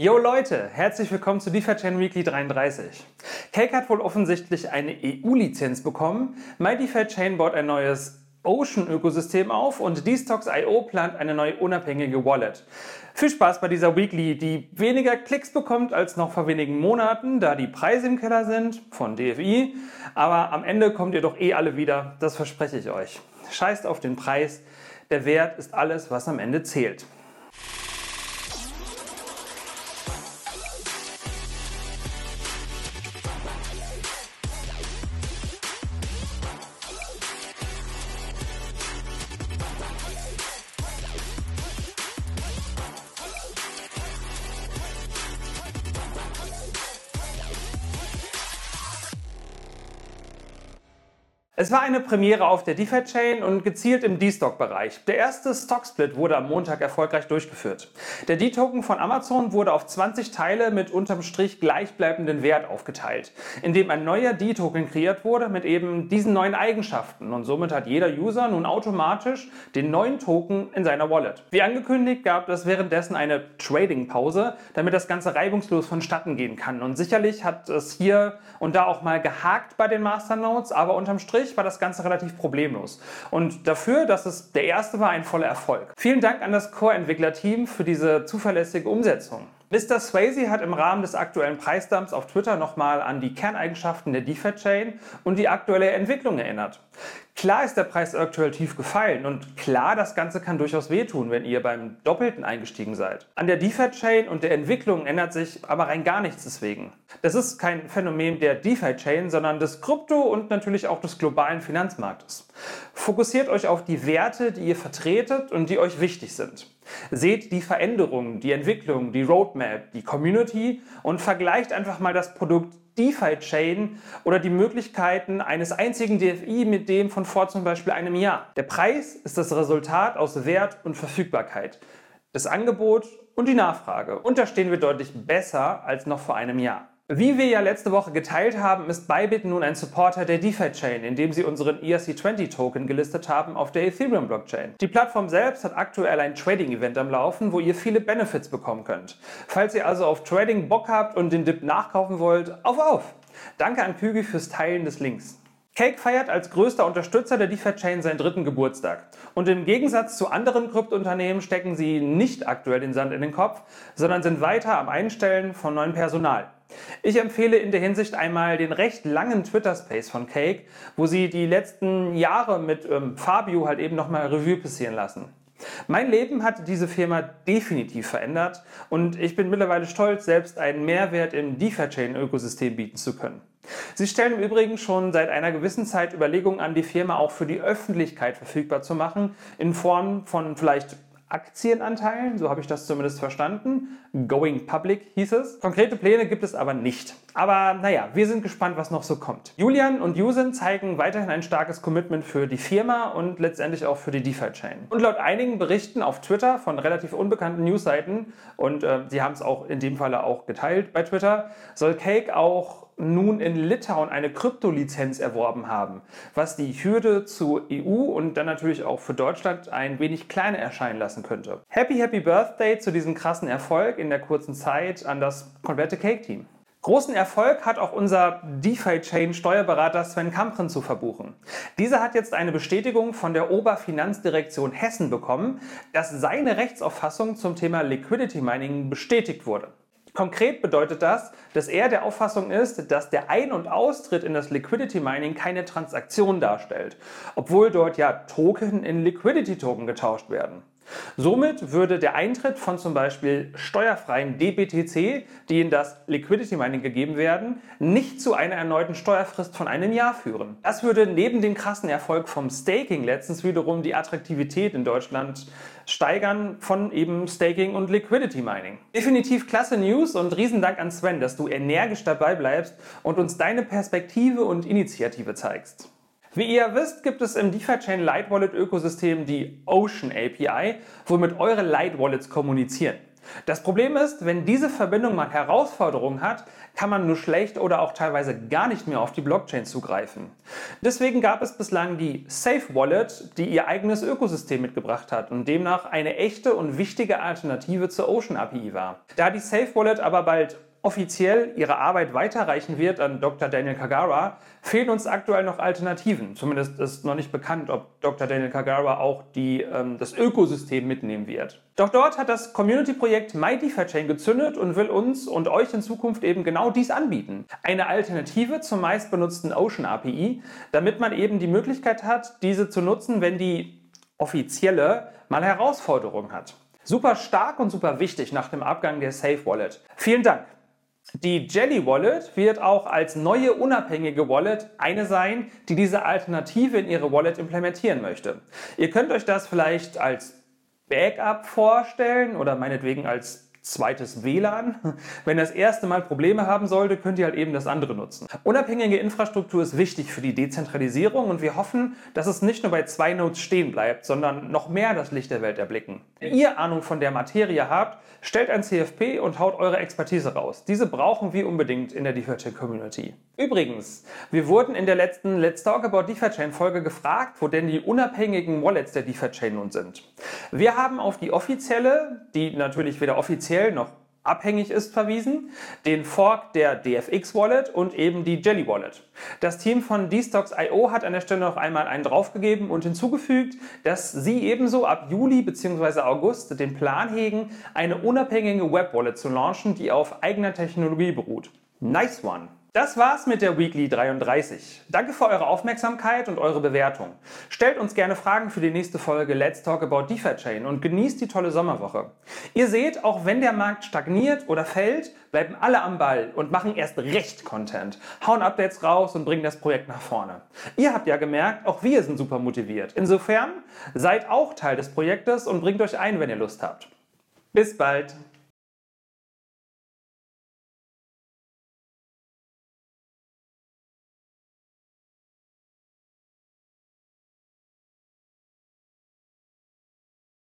Yo Leute, herzlich willkommen zu DeFi Weekly 33. Cake hat wohl offensichtlich eine EU-Lizenz bekommen. MyDeFi baut ein neues Ocean-Ökosystem auf und Dstox.io plant eine neue unabhängige Wallet. Viel Spaß bei dieser Weekly, die weniger Klicks bekommt als noch vor wenigen Monaten, da die Preise im Keller sind von DFI. Aber am Ende kommt ihr doch eh alle wieder, das verspreche ich euch. Scheißt auf den Preis, der Wert ist alles, was am Ende zählt. Es war eine Premiere auf der DeFi-Chain und gezielt im D-Stock-Bereich. Der erste Stock-Split wurde am Montag erfolgreich durchgeführt. Der D-Token von Amazon wurde auf 20 Teile mit unterm Strich gleichbleibenden Wert aufgeteilt, indem ein neuer D-Token kreiert wurde mit eben diesen neuen Eigenschaften und somit hat jeder User nun automatisch den neuen Token in seiner Wallet. Wie angekündigt gab es währenddessen eine Trading-Pause, damit das Ganze reibungslos vonstatten gehen kann und sicherlich hat es hier und da auch mal gehakt bei den Masternodes, aber unterm Strich sich war das Ganze relativ problemlos. Und dafür, dass es der erste war, ein voller Erfolg. Vielen Dank an das Core-Entwicklerteam für diese zuverlässige Umsetzung. Mr. Swayze hat im Rahmen des aktuellen Preisdumps auf Twitter nochmal an die Kerneigenschaften der DeFi-Chain und die aktuelle Entwicklung erinnert. Klar ist der Preis aktuell tief gefallen und klar, das Ganze kann durchaus wehtun, wenn ihr beim Doppelten eingestiegen seid. An der DeFi-Chain und der Entwicklung ändert sich aber rein gar nichts deswegen. Das ist kein Phänomen der DeFi-Chain, sondern des Krypto- und natürlich auch des globalen Finanzmarktes. Fokussiert euch auf die Werte, die ihr vertretet und die euch wichtig sind. Seht die Veränderungen, die Entwicklung, die Roadmap, die Community und vergleicht einfach mal das Produkt DeFi-Chain oder die Möglichkeiten eines einzigen DFI mit dem von vor zum Beispiel einem Jahr. Der Preis ist das Resultat aus Wert und Verfügbarkeit, das Angebot und die Nachfrage. Und da stehen wir deutlich besser als noch vor einem Jahr. Wie wir ja letzte Woche geteilt haben, ist Bybit nun ein Supporter der DeFi-Chain, indem sie unseren ERC20-Token gelistet haben auf der Ethereum-Blockchain. Die Plattform selbst hat aktuell ein Trading-Event am Laufen, wo ihr viele Benefits bekommen könnt. Falls ihr also auf Trading Bock habt und den Dip nachkaufen wollt, auf auf! Danke an Kügi fürs Teilen des Links. Cake feiert als größter Unterstützer der DeFi-Chain seinen dritten Geburtstag. Und im Gegensatz zu anderen Kryptounternehmen stecken sie nicht aktuell den Sand in den Kopf, sondern sind weiter am Einstellen von neuem Personal. Ich empfehle in der Hinsicht einmal den recht langen Twitter-Space von Cake, wo sie die letzten Jahre mit ähm, Fabio halt eben nochmal Revue passieren lassen. Mein Leben hat diese Firma definitiv verändert und ich bin mittlerweile stolz, selbst einen Mehrwert im DeFi-Chain-Ökosystem bieten zu können. Sie stellen im Übrigen schon seit einer gewissen Zeit Überlegungen an, die Firma auch für die Öffentlichkeit verfügbar zu machen, in Form von vielleicht Aktienanteilen, so habe ich das zumindest verstanden. Going Public hieß es. Konkrete Pläne gibt es aber nicht. Aber naja, wir sind gespannt, was noch so kommt. Julian und Yusin zeigen weiterhin ein starkes Commitment für die Firma und letztendlich auch für die DeFi-Chain. Und laut einigen Berichten auf Twitter von relativ unbekannten Newsseiten, und äh, sie haben es auch in dem Falle auch geteilt bei Twitter, soll Cake auch nun in Litauen eine Kryptolizenz erworben haben, was die Hürde zur EU und dann natürlich auch für Deutschland ein wenig kleiner erscheinen lassen könnte. Happy, happy Birthday zu diesem krassen Erfolg in der kurzen Zeit an das komplette Cake-Team. Großen Erfolg hat auch unser DeFi-Chain-Steuerberater Sven Kampren zu verbuchen. Dieser hat jetzt eine Bestätigung von der Oberfinanzdirektion Hessen bekommen, dass seine Rechtsauffassung zum Thema Liquidity Mining bestätigt wurde. Konkret bedeutet das, dass er der Auffassung ist, dass der Ein- und Austritt in das Liquidity Mining keine Transaktion darstellt, obwohl dort ja Token in Liquidity Token getauscht werden. Somit würde der Eintritt von zum Beispiel steuerfreien DBTC, die in das Liquidity Mining gegeben werden, nicht zu einer erneuten Steuerfrist von einem Jahr führen. Das würde neben dem krassen Erfolg vom Staking letztens wiederum die Attraktivität in Deutschland steigern von eben Staking und Liquidity Mining. Definitiv klasse News und Riesendank an Sven, dass du energisch dabei bleibst und uns deine Perspektive und Initiative zeigst. Wie ihr wisst, gibt es im DeFi-Chain Light Wallet Ökosystem die Ocean API, womit eure Light Wallets kommunizieren. Das Problem ist, wenn diese Verbindung mal Herausforderungen hat, kann man nur schlecht oder auch teilweise gar nicht mehr auf die Blockchain zugreifen. Deswegen gab es bislang die Safe Wallet, die ihr eigenes Ökosystem mitgebracht hat und demnach eine echte und wichtige Alternative zur Ocean API war. Da die Safe Wallet aber bald offiziell ihre Arbeit weiterreichen wird an Dr. Daniel Kagara, fehlen uns aktuell noch Alternativen. Zumindest ist noch nicht bekannt, ob Dr. Daniel Kagara auch die, ähm, das Ökosystem mitnehmen wird. Doch dort hat das Community-Projekt MyDeFi-Chain gezündet und will uns und euch in Zukunft eben genau dies anbieten. Eine Alternative zur meistbenutzten Ocean API, damit man eben die Möglichkeit hat, diese zu nutzen, wenn die offizielle mal Herausforderungen hat. Super stark und super wichtig nach dem Abgang der Safe Wallet. Vielen Dank. Die Jelly Wallet wird auch als neue unabhängige Wallet eine sein, die diese Alternative in ihre Wallet implementieren möchte. Ihr könnt euch das vielleicht als Backup vorstellen oder meinetwegen als zweites WLAN. Wenn das erste Mal Probleme haben sollte, könnt ihr halt eben das andere nutzen. Unabhängige Infrastruktur ist wichtig für die Dezentralisierung und wir hoffen, dass es nicht nur bei zwei Nodes stehen bleibt, sondern noch mehr das Licht der Welt erblicken. Wenn ihr Ahnung von der Materie habt, stellt ein CFP und haut eure Expertise raus. Diese brauchen wir unbedingt in der DeFi Community. Übrigens, wir wurden in der letzten Let's Talk About DeFi Folge gefragt, wo denn die unabhängigen Wallets der DeFi nun sind. Wir haben auf die offizielle, die natürlich weder offiziell noch abhängig ist, verwiesen, den Fork der DFX Wallet und eben die Jelly Wallet. Das Team von DStocks.io hat an der Stelle noch einmal einen draufgegeben und hinzugefügt, dass sie ebenso ab Juli bzw. August den Plan hegen, eine unabhängige Web Wallet zu launchen, die auf eigener Technologie beruht. Nice one! Das war's mit der Weekly 33. Danke für eure Aufmerksamkeit und eure Bewertung. Stellt uns gerne Fragen für die nächste Folge Let's Talk About DeFi Chain und genießt die tolle Sommerwoche. Ihr seht, auch wenn der Markt stagniert oder fällt, bleiben alle am Ball und machen erst recht Content, hauen Updates raus und bringen das Projekt nach vorne. Ihr habt ja gemerkt, auch wir sind super motiviert. Insofern seid auch Teil des Projektes und bringt euch ein, wenn ihr Lust habt. Bis bald!